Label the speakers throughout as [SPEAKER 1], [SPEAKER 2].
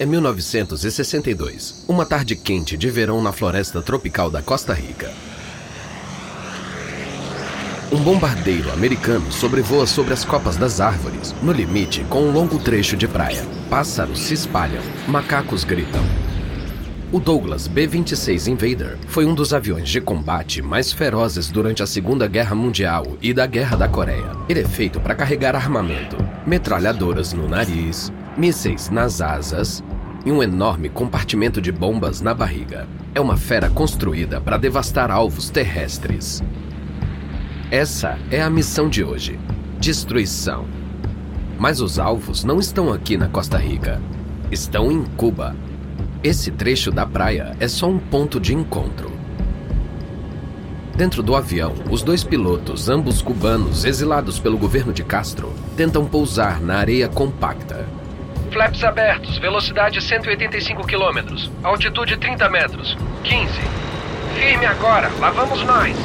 [SPEAKER 1] É 1962, uma tarde quente de verão na floresta tropical da Costa Rica. Um bombardeiro americano sobrevoa sobre as copas das árvores, no limite com um longo trecho de praia. Pássaros se espalham, macacos gritam. O Douglas B-26 Invader foi um dos aviões de combate mais ferozes durante a Segunda Guerra Mundial e da Guerra da Coreia. Ele é feito para carregar armamento, metralhadoras no nariz, mísseis nas asas e um enorme compartimento de bombas na barriga. É uma fera construída para devastar alvos terrestres. Essa é a missão de hoje: destruição. Mas os alvos não estão aqui na Costa Rica. Estão em Cuba. Esse trecho da praia é só um ponto de encontro. Dentro do avião, os dois pilotos, ambos cubanos exilados pelo governo de Castro, tentam pousar na areia compacta.
[SPEAKER 2] Flaps abertos, velocidade 185 km, altitude 30 metros, 15. Firme agora, lá vamos nós.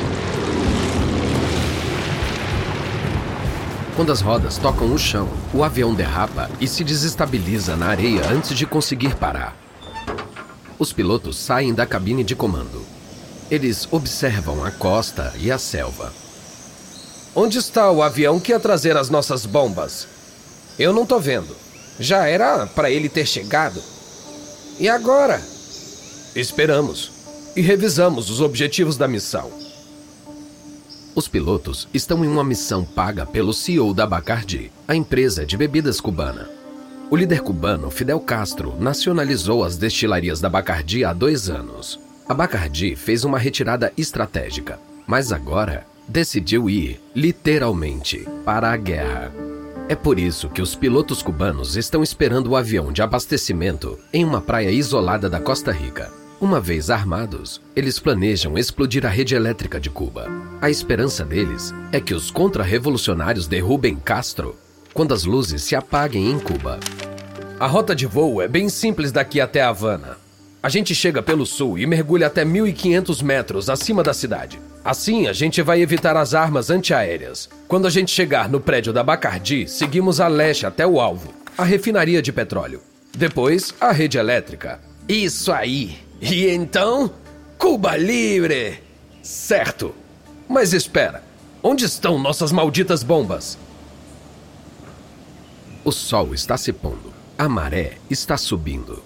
[SPEAKER 1] Quando as rodas tocam o chão, o avião derrapa e se desestabiliza na areia antes de conseguir parar. Os pilotos saem da cabine de comando. Eles observam a costa e a selva.
[SPEAKER 2] Onde está o avião que ia trazer as nossas bombas? Eu não tô vendo. Já era para ele ter chegado. E agora? Esperamos e revisamos os objetivos da missão.
[SPEAKER 1] Os pilotos estão em uma missão paga pelo CEO da Bacardi, a empresa de bebidas cubana. O líder cubano Fidel Castro nacionalizou as destilarias da Bacardi há dois anos. A Bacardi fez uma retirada estratégica, mas agora decidiu ir, literalmente, para a guerra. É por isso que os pilotos cubanos estão esperando o avião de abastecimento em uma praia isolada da Costa Rica. Uma vez armados, eles planejam explodir a rede elétrica de Cuba. A esperança deles é que os contra-revolucionários derrubem Castro quando as luzes se apaguem em Cuba.
[SPEAKER 2] A rota de voo é bem simples daqui até Havana. A gente chega pelo sul e mergulha até 1.500 metros acima da cidade. Assim, a gente vai evitar as armas antiaéreas. Quando a gente chegar no prédio da Bacardi, seguimos a leste até o alvo, a refinaria de petróleo. Depois, a rede elétrica. Isso aí! E então, Cuba livre! Certo! Mas espera, onde estão nossas malditas bombas?
[SPEAKER 1] O sol está se pondo, a maré está subindo.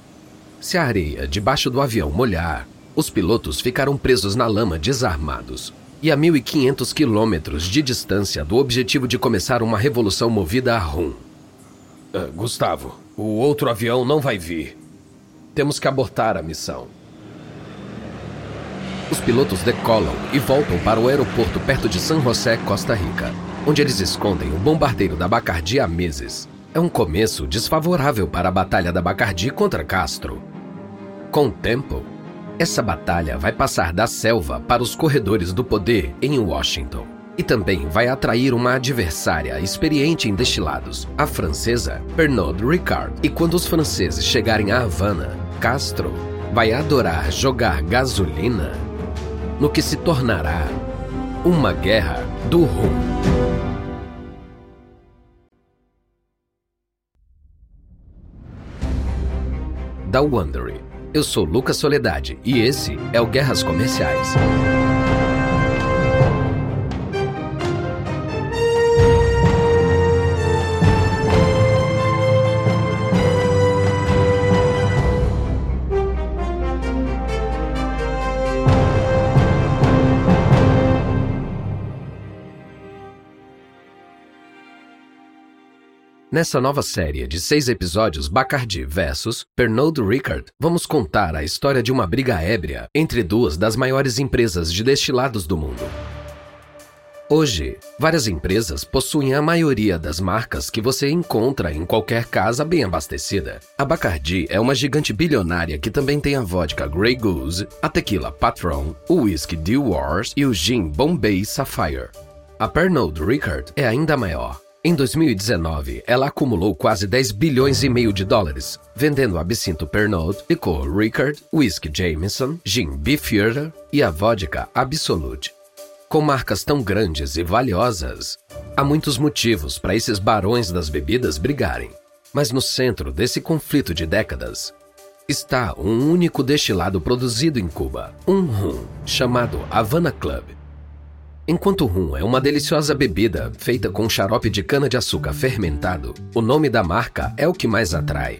[SPEAKER 1] Se a areia debaixo do avião molhar, os pilotos ficaram presos na lama desarmados e a 1.500 quilômetros de distância do objetivo de começar uma revolução movida a rum.
[SPEAKER 2] Uh, Gustavo, o outro avião não vai vir. Temos que abortar a missão.
[SPEAKER 1] Os pilotos decolam e voltam para o aeroporto perto de San José, Costa Rica, onde eles escondem o bombardeiro da Bacardi há meses. É um começo desfavorável para a batalha da Bacardi contra Castro. Com o tempo, essa batalha vai passar da selva para os corredores do poder em Washington. E também vai atrair uma adversária experiente em destilados, a francesa Pernod Ricard. E quando os franceses chegarem a Havana, Castro vai adorar jogar gasolina no que se tornará uma guerra do rum. Da Wondery. Eu sou Lucas Soledade e esse é o Guerras Comerciais. Nessa nova série de seis episódios Bacardi versus Pernod Ricard, vamos contar a história de uma briga ébria entre duas das maiores empresas de destilados do mundo. Hoje, várias empresas possuem a maioria das marcas que você encontra em qualquer casa bem abastecida. A Bacardi é uma gigante bilionária que também tem a vodka Grey Goose, a tequila Patron, o whisky Dew Wars e o gin Bombay Sapphire. A Pernod Ricard é ainda maior. Em 2019, ela acumulou quase 10 bilhões e meio de dólares, vendendo absinto Pernod, licor Ricard, whisky Jameson, gin Beefeater e a vodka Absolute. Com marcas tão grandes e valiosas, há muitos motivos para esses barões das bebidas brigarem. Mas no centro desse conflito de décadas está um único destilado produzido em Cuba, um rum, chamado Havana Club. Enquanto o rum é uma deliciosa bebida feita com xarope de cana-de-açúcar fermentado, o nome da marca é o que mais atrai.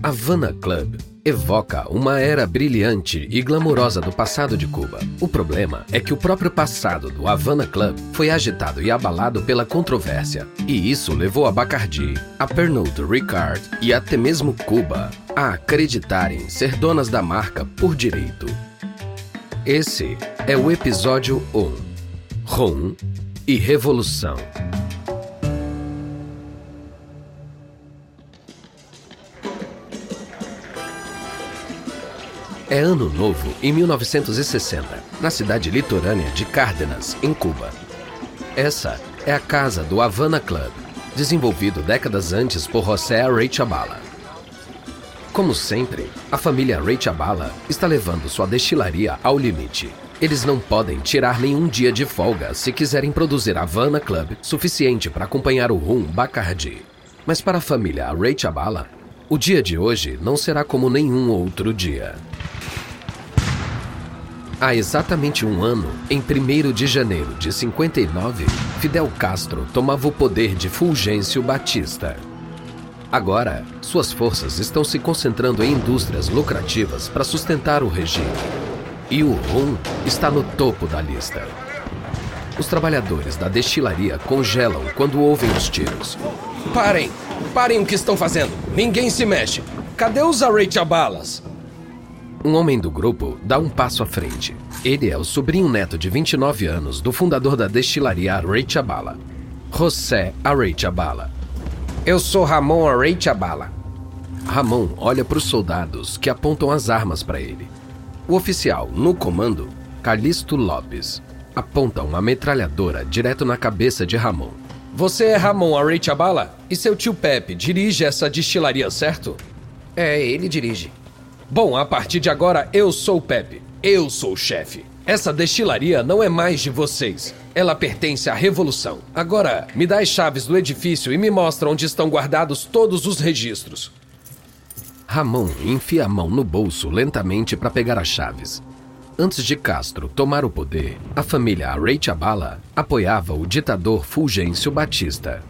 [SPEAKER 1] Havana Club evoca uma era brilhante e glamourosa do passado de Cuba. O problema é que o próprio passado do Havana Club foi agitado e abalado pela controvérsia, e isso levou a Bacardi, a Pernod Ricard e até mesmo Cuba a acreditarem ser donas da marca por direito. Esse é o episódio 1: Rum e Revolução. É ano novo em 1960, na cidade litorânea de Cárdenas, em Cuba. Essa é a casa do Havana Club, desenvolvido décadas antes por José Arechabala. Como sempre, a família Arechabala está levando sua destilaria ao limite. Eles não podem tirar nenhum dia de folga se quiserem produzir Havana Club suficiente para acompanhar o rum Bacardi. Mas para a família Arechabala, o dia de hoje não será como nenhum outro dia. Há exatamente um ano, em 1 de janeiro de 59, Fidel Castro tomava o poder de Fulgêncio Batista. Agora, suas forças estão se concentrando em indústrias lucrativas para sustentar o regime. E o rum está no topo da lista. Os trabalhadores da destilaria congelam quando ouvem os tiros.
[SPEAKER 2] Parem! Parem o que estão fazendo! Ninguém se mexe! Cadê os Arechabalas?
[SPEAKER 1] Um homem do grupo dá um passo à frente. Ele é o sobrinho neto de 29 anos do fundador da destilaria Arechabala, José Arechabala.
[SPEAKER 2] Eu sou Ramon Arechabala.
[SPEAKER 1] Ramon olha para os soldados que apontam as armas para ele. O oficial, no comando, Calixto Lopes, aponta uma metralhadora direto na cabeça de Ramon.
[SPEAKER 2] Você é Ramon Arechabala? E seu tio Pepe dirige essa destilaria, certo?
[SPEAKER 3] É, ele dirige.
[SPEAKER 2] Bom, a partir de agora eu sou o Pepe. Eu sou o chefe. Essa destilaria não é mais de vocês. Ela pertence à Revolução. Agora, me dá as chaves do edifício e me mostra onde estão guardados todos os registros.
[SPEAKER 1] Ramon enfia a mão no bolso lentamente para pegar as chaves. Antes de Castro tomar o poder, a família Arechabala apoiava o ditador Fulgêncio Batista.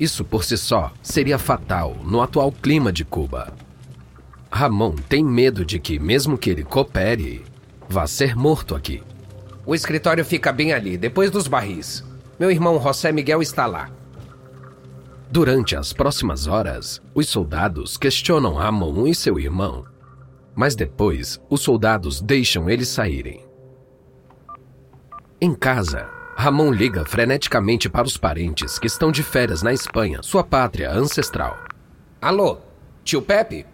[SPEAKER 1] Isso por si só seria fatal no atual clima de Cuba. Ramon tem medo de que, mesmo que ele coopere, vá ser morto aqui.
[SPEAKER 3] O escritório fica bem ali, depois dos barris. Meu irmão José Miguel está lá.
[SPEAKER 1] Durante as próximas horas, os soldados questionam Ramon e seu irmão. Mas depois, os soldados deixam eles saírem. Em casa, Ramon liga freneticamente para os parentes que estão de férias na Espanha, sua pátria ancestral.
[SPEAKER 3] Alô, tio Pepe?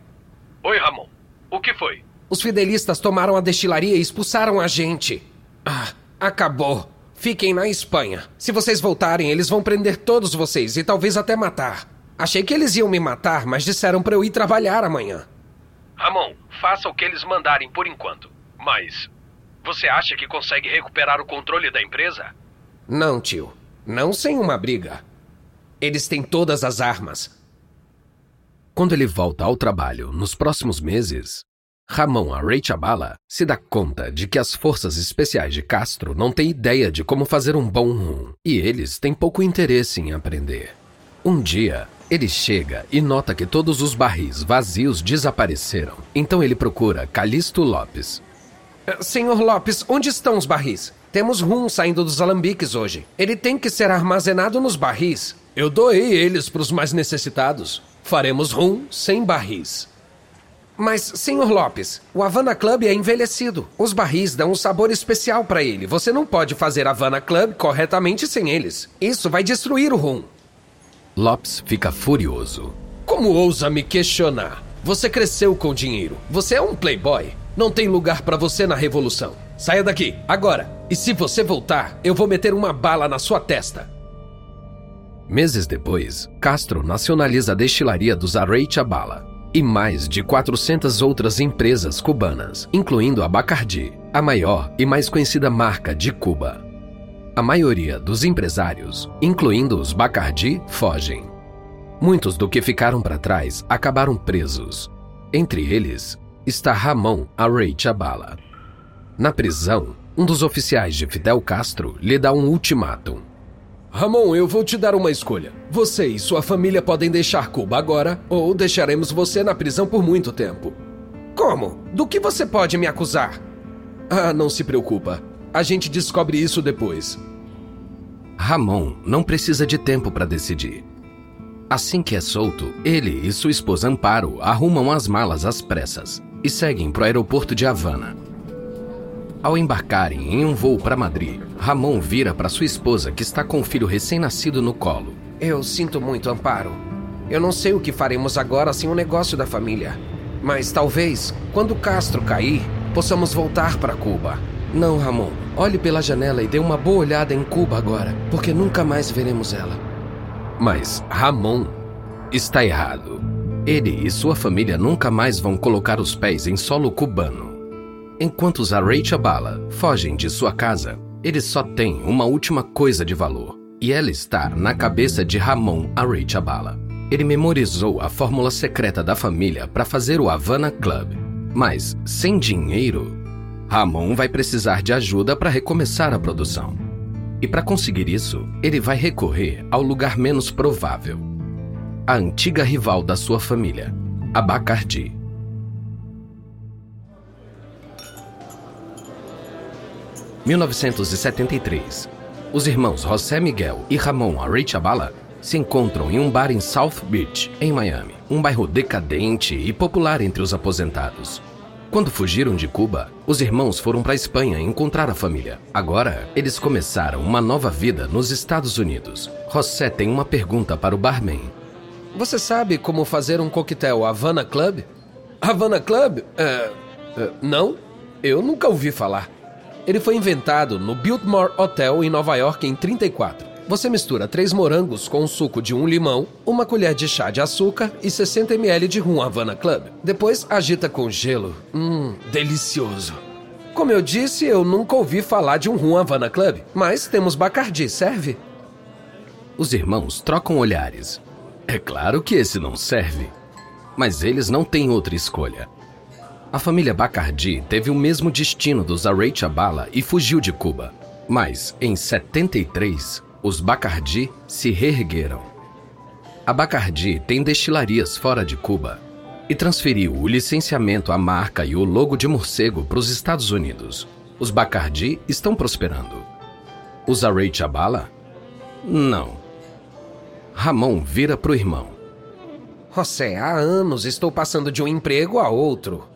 [SPEAKER 2] Oi, Ramon. O que foi?
[SPEAKER 3] Os fidelistas tomaram a destilaria e expulsaram a gente. Ah, acabou. Fiquem na Espanha. Se vocês voltarem, eles vão prender todos vocês e talvez até matar. Achei que eles iam me matar, mas disseram para eu ir trabalhar amanhã.
[SPEAKER 2] Ramon, faça o que eles mandarem por enquanto. Mas você acha que consegue recuperar o controle da empresa?
[SPEAKER 3] Não, tio. Não sem uma briga. Eles têm todas as armas.
[SPEAKER 1] Quando ele volta ao trabalho nos próximos meses, Ramon Arechabala se dá conta de que as forças especiais de Castro não têm ideia de como fazer um bom rum e eles têm pouco interesse em aprender. Um dia, ele chega e nota que todos os barris vazios desapareceram. Então ele procura Calixto Lopes.
[SPEAKER 3] Eh, senhor Lopes, onde estão os barris? Temos rum saindo dos alambiques hoje. Ele tem que ser armazenado nos barris.
[SPEAKER 2] Eu doei eles para os mais necessitados. Faremos rum sem barris.
[SPEAKER 3] Mas, senhor Lopes, o Havana Club é envelhecido. Os barris dão um sabor especial para ele. Você não pode fazer Havana Club corretamente sem eles. Isso vai destruir o rum.
[SPEAKER 1] Lopes fica furioso.
[SPEAKER 2] Como ousa me questionar? Você cresceu com dinheiro. Você é um playboy. Não tem lugar para você na revolução. Saia daqui, agora. E se você voltar, eu vou meter uma bala na sua testa.
[SPEAKER 1] Meses depois, Castro nacionaliza a destilaria dos Arechabala e mais de 400 outras empresas cubanas, incluindo a Bacardi, a maior e mais conhecida marca de Cuba. A maioria dos empresários, incluindo os Bacardi, fogem. Muitos do que ficaram para trás acabaram presos. Entre eles está Ramon Arrey Chabala. Na prisão, um dos oficiais de Fidel Castro lhe dá um ultimátum.
[SPEAKER 2] Ramon, eu vou te dar uma escolha. Você e sua família podem deixar Cuba agora, ou deixaremos você na prisão por muito tempo.
[SPEAKER 3] Como? Do que você pode me acusar?
[SPEAKER 2] Ah, não se preocupa. A gente descobre isso depois.
[SPEAKER 1] Ramon não precisa de tempo para decidir. Assim que é solto, ele e sua esposa Amparo arrumam as malas às pressas e seguem para o aeroporto de Havana. Ao embarcarem em um voo para Madrid, Ramon vira para sua esposa que está com o filho recém-nascido no colo.
[SPEAKER 3] Eu sinto muito, Amparo. Eu não sei o que faremos agora sem o negócio da família. Mas talvez, quando Castro cair, possamos voltar para Cuba.
[SPEAKER 4] Não, Ramon. Olhe pela janela e dê uma boa olhada em Cuba agora, porque nunca mais veremos ela.
[SPEAKER 1] Mas Ramon está errado. Ele e sua família nunca mais vão colocar os pés em solo cubano. Enquanto os Arrechabala fogem de sua casa, eles só têm uma última coisa de valor, e ela está na cabeça de Ramon Arrechabala. Ele memorizou a fórmula secreta da família para fazer o Havana Club. Mas, sem dinheiro, Ramon vai precisar de ajuda para recomeçar a produção. E para conseguir isso, ele vai recorrer ao lugar menos provável: a antiga rival da sua família, a (1973) Os irmãos José Miguel e Ramon Arrechabala se encontram em um bar em South Beach, em Miami, um bairro decadente e popular entre os aposentados. Quando fugiram de Cuba, os irmãos foram para a Espanha encontrar a família. Agora, eles começaram uma nova vida nos Estados Unidos. José tem uma pergunta para o barman.
[SPEAKER 3] Você sabe como fazer um coquetel Havana Club?
[SPEAKER 2] Havana Club? É, é, não, eu nunca ouvi falar. Ele foi inventado no Biltmore Hotel em Nova York em 34. Você mistura três morangos com o suco de um limão, uma colher de chá de açúcar e 60 ml de rum Havana Club. Depois agita com gelo. Hum, delicioso. Como eu disse, eu nunca ouvi falar de um rum Havana Club, mas temos Bacardi, serve?
[SPEAKER 1] Os irmãos trocam olhares. É claro que esse não serve. Mas eles não têm outra escolha. A família Bacardi teve o mesmo destino dos Arrechabala e fugiu de Cuba. Mas, em 73, os Bacardi se reergueram. A Bacardi tem destilarias fora de Cuba e transferiu o licenciamento, a marca e o logo de morcego para os Estados Unidos. Os Bacardi estão prosperando. Os Array Chabala? Não. Ramon vira para o irmão.
[SPEAKER 3] José, há anos estou passando de um emprego a outro.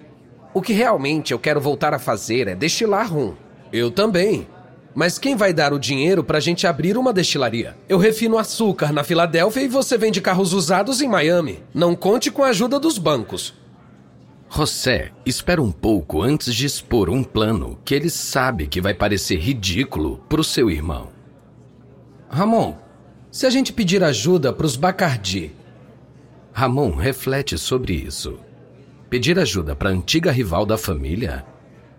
[SPEAKER 3] O que realmente eu quero voltar a fazer é destilar rum.
[SPEAKER 2] Eu também. Mas quem vai dar o dinheiro para a gente abrir uma destilaria? Eu refino açúcar na Filadélfia e você vende carros usados em Miami. Não conte com a ajuda dos bancos.
[SPEAKER 1] José espera um pouco antes de expor um plano que ele sabe que vai parecer ridículo para o seu irmão.
[SPEAKER 4] Ramon, se a gente pedir ajuda para os Bacardi.
[SPEAKER 1] Ramon reflete sobre isso. Pedir ajuda para a antiga rival da família?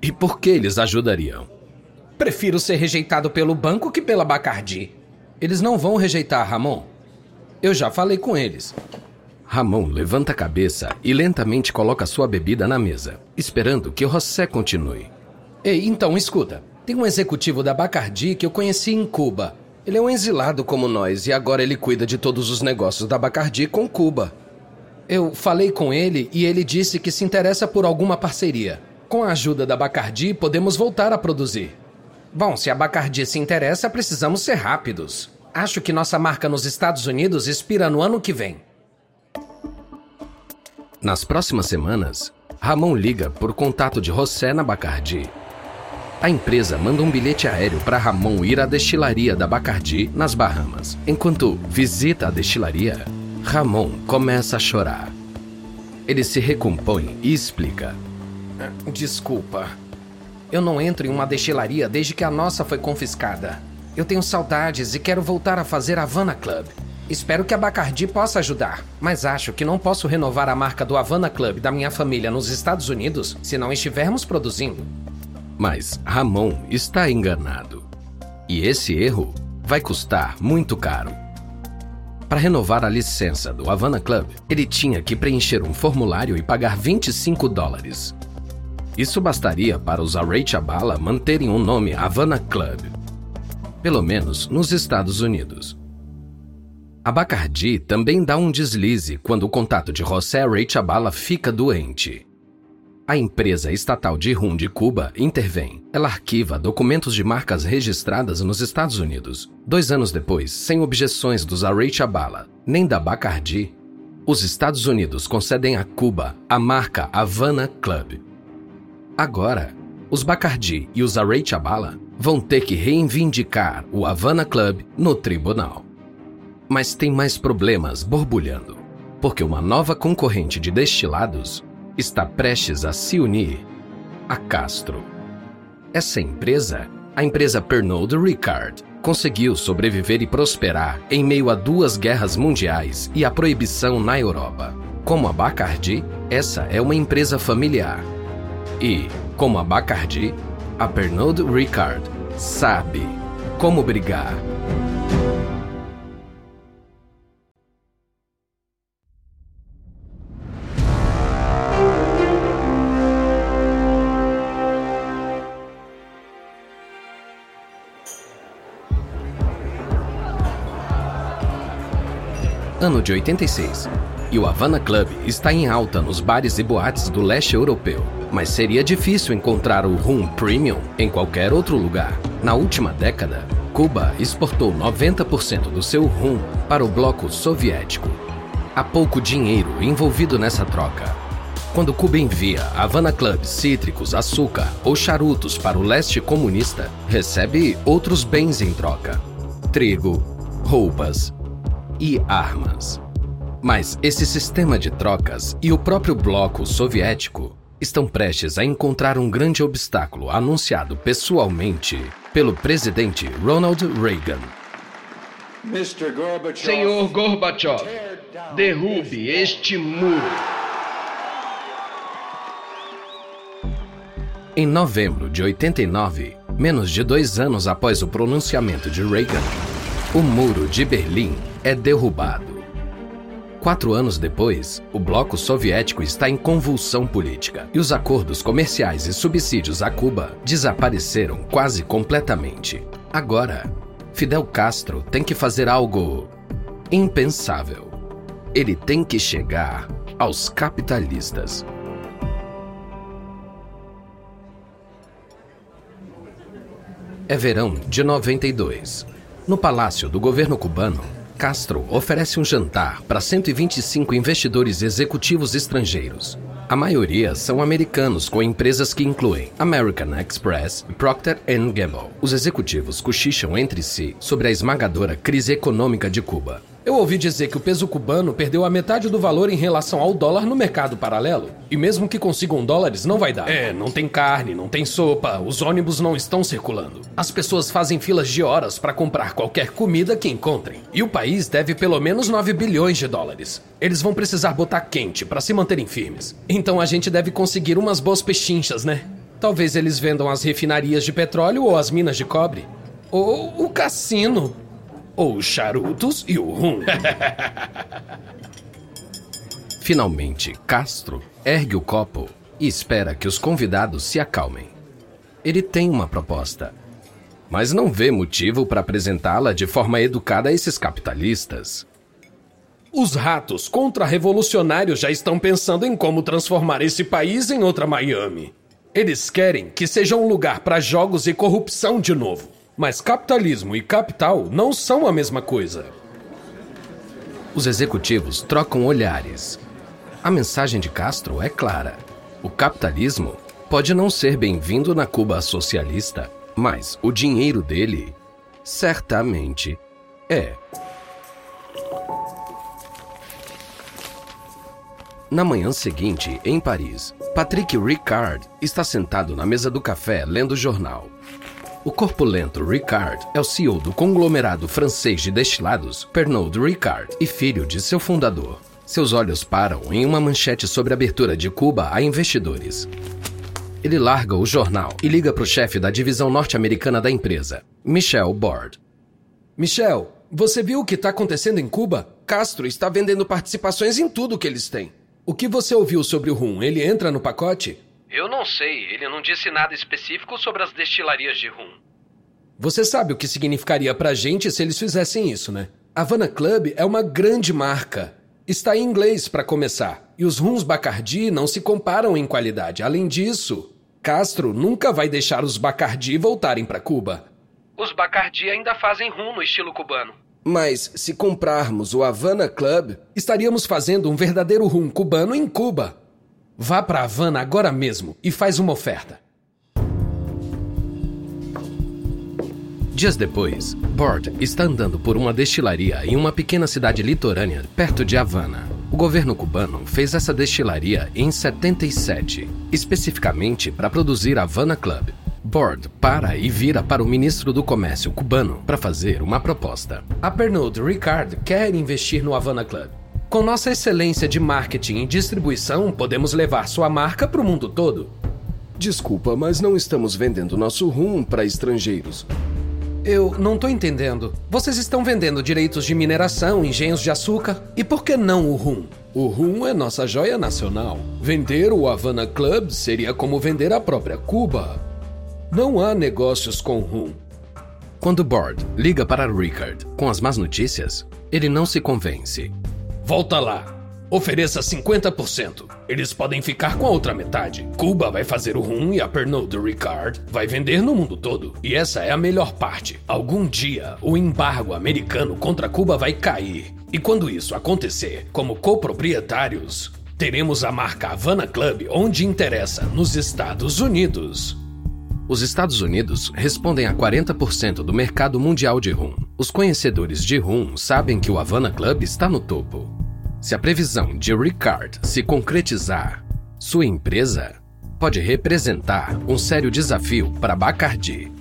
[SPEAKER 1] E por que eles ajudariam?
[SPEAKER 3] Prefiro ser rejeitado pelo banco que pela Bacardi.
[SPEAKER 4] Eles não vão rejeitar, Ramon. Eu já falei com eles.
[SPEAKER 1] Ramon levanta a cabeça e lentamente coloca sua bebida na mesa, esperando que José continue.
[SPEAKER 4] Ei, então escuta. Tem um executivo da Bacardi que eu conheci em Cuba. Ele é um exilado como nós e agora ele cuida de todos os negócios da Bacardi com Cuba. Eu falei com ele e ele disse que se interessa por alguma parceria. Com a ajuda da Bacardi, podemos voltar a produzir.
[SPEAKER 3] Bom, se a Bacardi se interessa, precisamos ser rápidos. Acho que nossa marca nos Estados Unidos expira no ano que vem.
[SPEAKER 1] Nas próximas semanas, Ramon liga por contato de José na Bacardi. A empresa manda um bilhete aéreo para Ramon ir à destilaria da Bacardi, nas Bahamas. Enquanto visita a destilaria, Ramon começa a chorar. Ele se recompõe e explica:
[SPEAKER 3] Desculpa, eu não entro em uma destilaria desde que a nossa foi confiscada. Eu tenho saudades e quero voltar a fazer Havana Club. Espero que a Bacardi possa ajudar, mas acho que não posso renovar a marca do Havana Club da minha família nos Estados Unidos se não estivermos produzindo.
[SPEAKER 1] Mas Ramon está enganado. E esse erro vai custar muito caro. Para renovar a licença do Havana Club, ele tinha que preencher um formulário e pagar 25 dólares. Isso bastaria para os Arrechabala manterem o nome Havana Club, pelo menos nos Estados Unidos. A Bacardi também dá um deslize quando o contato de José Arrechabala fica doente. A empresa estatal de rum de Cuba intervém. Ela arquiva documentos de marcas registradas nos Estados Unidos. Dois anos depois, sem objeções dos Arrechabala nem da Bacardi, os Estados Unidos concedem a Cuba a marca Havana Club. Agora, os Bacardi e os Arrechabala vão ter que reivindicar o Havana Club no tribunal. Mas tem mais problemas borbulhando, porque uma nova concorrente de destilados está prestes a se unir a Castro. Essa empresa, a empresa Pernod Ricard, conseguiu sobreviver e prosperar em meio a duas guerras mundiais e a proibição na Europa. Como a Bacardi, essa é uma empresa familiar. E, como a Bacardi, a Pernod Ricard sabe como brigar. Ano de 86, e o Havana Club está em alta nos bares e boates do leste europeu. Mas seria difícil encontrar o rum premium em qualquer outro lugar. Na última década, Cuba exportou 90% do seu rum para o bloco soviético. Há pouco dinheiro envolvido nessa troca. Quando Cuba envia Havana Club cítricos, açúcar ou charutos para o leste comunista, recebe outros bens em troca: trigo, roupas, e armas. Mas esse sistema de trocas e o próprio bloco soviético estão prestes a encontrar um grande obstáculo anunciado pessoalmente pelo presidente Ronald Reagan.
[SPEAKER 2] Senhor Gorbachev, derrube este muro.
[SPEAKER 1] Em novembro de 89, menos de dois anos após o pronunciamento de Reagan, o Muro de Berlim é derrubado. Quatro anos depois, o bloco soviético está em convulsão política e os acordos comerciais e subsídios a Cuba desapareceram quase completamente. Agora, Fidel Castro tem que fazer algo impensável. Ele tem que chegar aos capitalistas. É verão de 92. No palácio do governo cubano, Castro oferece um jantar para 125 investidores executivos estrangeiros. A maioria são americanos com empresas que incluem American Express e Procter Gamble. Os executivos cochicham entre si sobre a esmagadora crise econômica de Cuba.
[SPEAKER 3] Eu ouvi dizer que o peso cubano perdeu a metade do valor em relação ao dólar no mercado paralelo. E mesmo que consigam dólares, não vai dar. É, não tem carne, não tem sopa, os ônibus não estão circulando. As pessoas fazem filas de horas para comprar qualquer comida que encontrem. E o país deve pelo menos 9 bilhões de dólares. Eles vão precisar botar quente para se manterem firmes. Então a gente deve conseguir umas boas pechinchas, né? Talvez eles vendam as refinarias de petróleo ou as minas de cobre. Ou o cassino os charutos e o rum.
[SPEAKER 1] Finalmente, Castro ergue o copo e espera que os convidados se acalmem. Ele tem uma proposta, mas não vê motivo para apresentá-la de forma educada a esses capitalistas.
[SPEAKER 3] Os ratos contra-revolucionários já estão pensando em como transformar esse país em outra Miami. Eles querem que seja um lugar para jogos e corrupção de novo. Mas capitalismo e capital não são a mesma coisa.
[SPEAKER 1] Os executivos trocam olhares. A mensagem de Castro é clara. O capitalismo pode não ser bem-vindo na Cuba socialista, mas o dinheiro dele certamente é. Na manhã seguinte, em Paris, Patrick Ricard está sentado na mesa do café lendo o jornal. O corpulento Ricard é o CEO do conglomerado francês de destilados Pernod Ricard e filho de seu fundador. Seus olhos param em uma manchete sobre a abertura de Cuba a investidores. Ele larga o jornal e liga para o chefe da divisão norte-americana da empresa, Michel Bord.
[SPEAKER 3] Michel,
[SPEAKER 2] Você viu o que está acontecendo em Cuba? Castro está vendendo participações em tudo que eles têm. O que você ouviu sobre o rum? Ele entra no pacote?
[SPEAKER 3] Eu não sei. Ele não disse nada específico sobre as destilarias de rum.
[SPEAKER 2] Você sabe o que significaria pra gente se eles fizessem isso, né? Havana Club é uma grande marca. Está em inglês para começar. E os rums Bacardi não se comparam em qualidade. Além disso, Castro nunca vai deixar os Bacardi voltarem para Cuba.
[SPEAKER 3] Os Bacardi ainda fazem rum no estilo cubano.
[SPEAKER 2] Mas se comprarmos o Havana Club, estaríamos fazendo um verdadeiro rum cubano em Cuba. Vá para Havana agora mesmo e faz uma oferta.
[SPEAKER 1] Dias depois, Bort está andando por uma destilaria em uma pequena cidade litorânea perto de Havana. O governo cubano fez essa destilaria em 77, especificamente para produzir Havana Club. Bord para e vira para o ministro do Comércio cubano para fazer uma proposta.
[SPEAKER 2] A Pernod Ricard quer investir no Havana Club. Com nossa excelência de marketing e distribuição, podemos levar sua marca para o mundo todo.
[SPEAKER 4] Desculpa, mas não estamos vendendo nosso rum para estrangeiros.
[SPEAKER 2] Eu não tô entendendo. Vocês estão vendendo direitos de mineração, engenhos de açúcar, e por que não o rum?
[SPEAKER 4] O rum é nossa joia nacional. Vender o Havana Club seria como vender a própria Cuba. Não há negócios com rum.
[SPEAKER 1] Quando Bord liga para Rickard com as más notícias, ele não se convence.
[SPEAKER 3] Volta lá. Ofereça 50%. Eles podem ficar com a outra metade. Cuba vai fazer o rum e a Pernod Ricard vai vender no mundo todo. E essa é a melhor parte. Algum dia, o embargo americano contra Cuba vai cair. E quando isso acontecer, como coproprietários, teremos a marca Havana Club onde interessa, nos Estados Unidos.
[SPEAKER 1] Os Estados Unidos respondem a 40% do mercado mundial de rum. Os conhecedores de rum sabem que o Havana Club está no topo. Se a previsão de Ricard se concretizar, sua empresa pode representar um sério desafio para Bacardi.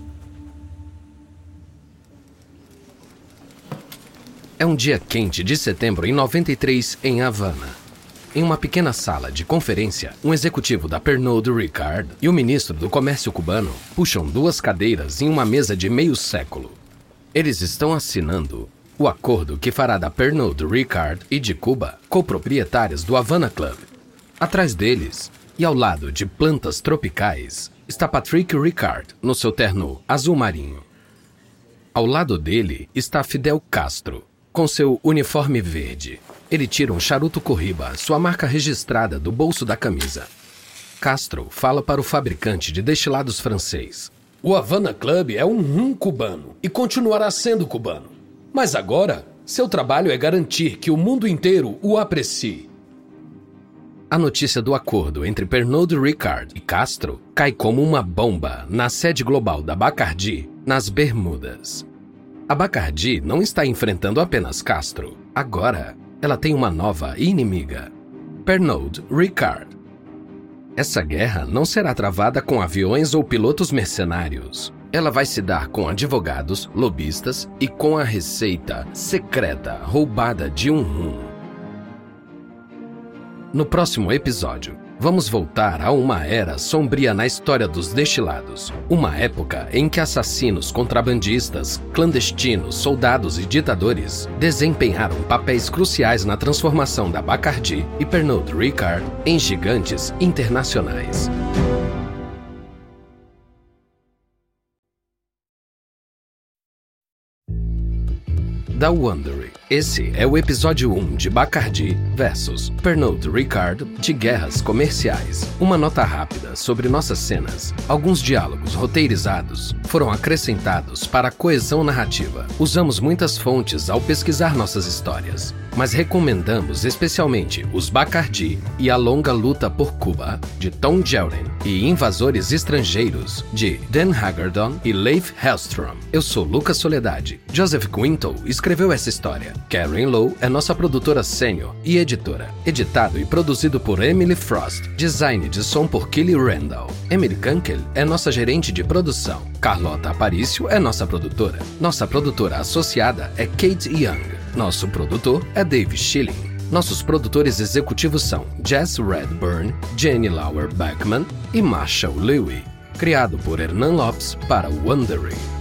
[SPEAKER 1] É um dia quente de setembro em 93 em Havana. Em uma pequena sala de conferência, um executivo da Pernod Ricard e o ministro do Comércio cubano puxam duas cadeiras em uma mesa de meio século. Eles estão assinando o acordo que fará da Pernod Ricard e de Cuba coproprietárias do Havana Club. Atrás deles, e ao lado de plantas tropicais, está Patrick Ricard no seu terno azul marinho. Ao lado dele está Fidel Castro, com seu uniforme verde. Ele tira um charuto Corriba, sua marca registrada, do bolso da camisa. Castro fala para o fabricante de destilados francês.
[SPEAKER 3] O Havana Club é um rum cubano e continuará sendo cubano. Mas agora, seu trabalho é garantir que o mundo inteiro o aprecie.
[SPEAKER 1] A notícia do acordo entre Pernod Ricard e Castro cai como uma bomba na sede global da Bacardi, nas Bermudas. A Bacardi não está enfrentando apenas Castro. Agora, ela tem uma nova inimiga: Pernod Ricard. Essa guerra não será travada com aviões ou pilotos mercenários. Ela vai se dar com advogados, lobistas e com a receita secreta roubada de um rum. No próximo episódio, vamos voltar a uma era sombria na história dos destilados. Uma época em que assassinos, contrabandistas, clandestinos, soldados e ditadores desempenharam papéis cruciais na transformação da Bacardi e Pernod Ricard em gigantes internacionais. Da Wondery. Esse é o episódio 1 de Bacardi versus Pernod Ricard de Guerras Comerciais. Uma nota rápida sobre nossas cenas. Alguns diálogos roteirizados foram acrescentados para a coesão narrativa. Usamos muitas fontes ao pesquisar nossas histórias, mas recomendamos especialmente Os Bacardi e A Longa Luta por Cuba, de Tom Gelden, e Invasores Estrangeiros, de Dan Hagerdon e Leif Hellstrom. Eu sou Lucas Soledade. Joseph Quinto escreveu essa história. Karen Lowe é nossa produtora sênior e editora. Editado e produzido por Emily Frost. Design de som por Kelly Randall. Emily Kunkel é nossa gerente de produção. Carlota Aparício é nossa produtora. Nossa produtora associada é Kate Young. Nosso produtor é Dave Schilling. Nossos produtores executivos são Jess Redburn, Jenny Lauer Beckman e Marshall Louie. Criado por Hernan Lopes para Wondering.